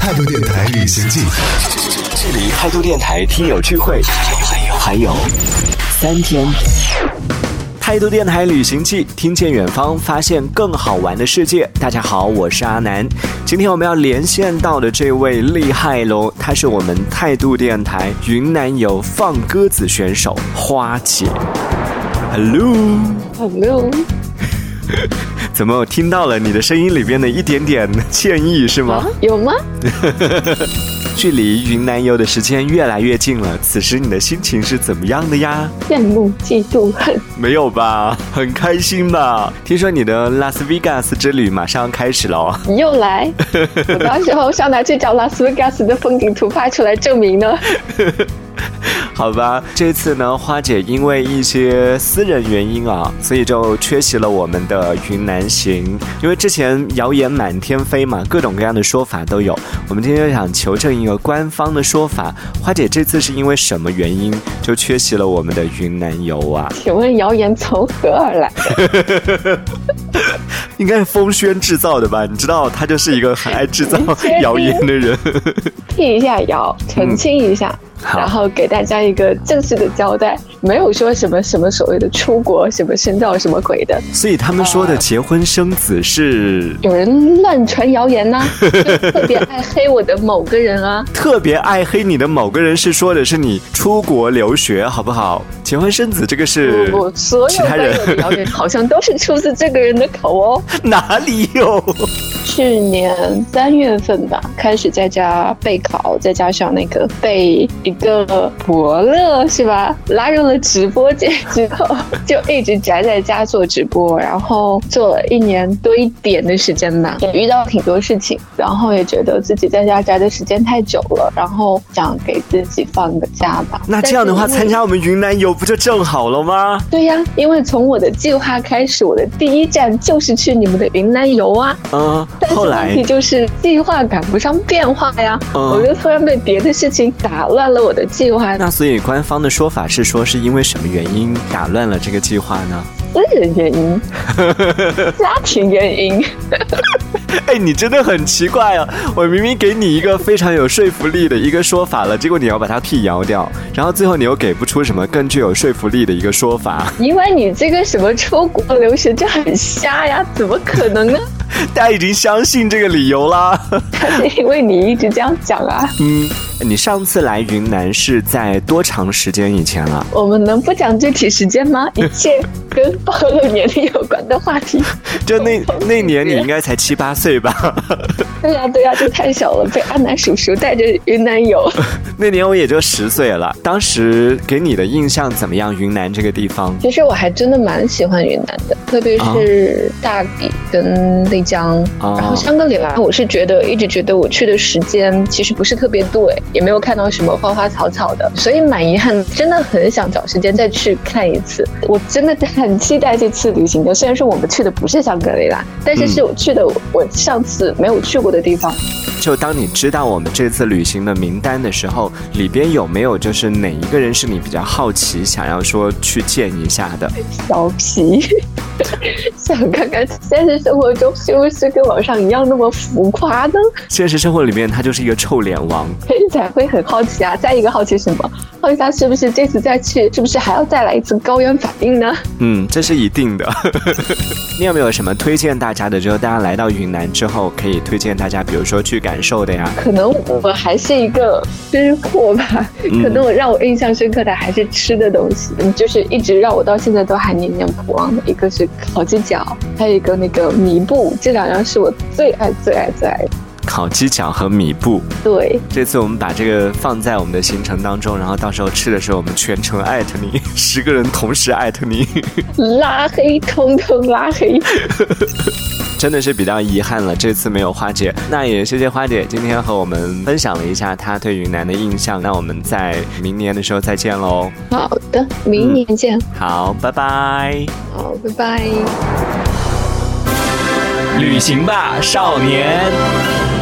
态度电台旅行记，距离态度电台听友聚会，还有三天。态度电台旅行记，听见远方，发现更好玩的世界。大家好，我是阿南。今天我们要连线到的这位厉害喽，她是我们态度电台云南游放鸽子选手花姐。Hello，Hello。怎么我听到了你的声音里边的一点点歉意是吗？有吗？距离云南游的时间越来越近了，此时你的心情是怎么样的呀？羡慕、嫉妒、恨。没有吧？很开心吧？听说你的拉斯维加斯之旅马上开始了。你又来？我到时候上哪去找拉斯维加斯的风景图拍出来证明呢？好吧，这次呢，花姐因为一些私人原因啊，所以就缺席了我们的云南行。因为之前谣言满天飞嘛，各种各样的说法都有。我们今天就想求证一个官方的说法，花姐这次是因为什么原因就缺席了我们的云南游啊？请问谣言从何而来？应该是风轩制造的吧？你知道他就是一个很爱制造谣言的人。辟一下谣，澄清一下。然后给大家一个正式的交代，没有说什么什么所谓的出国、什么深造、什么鬼的。所以他们说的结婚生子是 有人乱传谣言呐，特别爱黑我的某个人啊，特别爱黑你的某个人是说的是你出国留学好不好？结婚生子这个是不不，所有的谣言好像都是出自这个人的口哦。哪里有？去年三月份吧，开始在家备考，再加上那个被。一个伯乐是吧？拉入了直播间之后，就一直宅在家做直播，然后做了一年多一点的时间吧，也遇到挺多事情，然后也觉得自己在家宅的时间太久了，然后想给自己放个假吧。那这样的话，参加我们云南游不就正好了吗？对呀，因为从我的计划开始，我的第一站就是去你们的云南游啊。嗯，后来问题就是计划赶不上变化呀，我就突然被别的事情打乱了。我的计划，那所以官方的说法是说是因为什么原因打乱了这个计划呢？私人原因，家庭原因。哎，你真的很奇怪啊！我明明给你一个非常有说服力的一个说法了，结果你要把它辟谣掉，然后最后你又给不出什么更具有说服力的一个说法。因为你这个什么出国留学就很瞎呀，怎么可能呢？大家已经相信这个理由啦。因为你一直这样讲啊。嗯，你上次来云南是在多长时间以前了？我们能不讲具体时间吗？一切跟暴露年龄有关的话题。就那 那年你应该才七八岁吧？对呀对呀，就太小了，被阿南叔叔带着云南游。那年我也就十岁了。当时给你的印象怎么样？云南这个地方？其实我还真的蛮喜欢云南的，特别是大理跟丽江，然后香格里拉，我是觉得一直觉得我去的时间其实不是特别对，也没有看到什么花花草草的，所以蛮遗憾，真的很想找时间再去看一次。我真的很期待这次旅行的，虽然说我们去的不是香格里拉，但是是我去的我上次没有去过的地方。就当你知道我们这次旅行的名单的时候，里边有没有就是哪一个人是你比较好奇想要说去见一下的？小皮，想看看现实生活中是不是跟网上一样那么浮夸呢？现实生活里面他就是一个臭脸王，所 以才会很好奇啊。再一个好奇什么？好奇他是不是这次再去，是不是还要再来一次高原反应呢？嗯，这是一定的。你有没有什么推荐大家的？就是大家来到云南之后，可以推荐大家，比如说去感受的呀？可能我还是一个吃货吧。可能我让我印象深刻的还是吃的东西，就是一直让我到现在都还念念不忘的。一个是烤鸡脚，还有一个那个米布，这两样是我最爱最爱最爱的。烤鸡脚和米布，对。这次我们把这个放在我们的行程当中，然后到时候吃的时候，我们全程艾特你，十个人同时艾特你，拉黑，通通拉黑。真的是比较遗憾了，这次没有花姐。那也谢谢花姐今天和我们分享了一下她对云南的印象。那我们在明年的时候再见喽。好的，明年见。好，拜拜。好，拜拜。旅行吧，少年。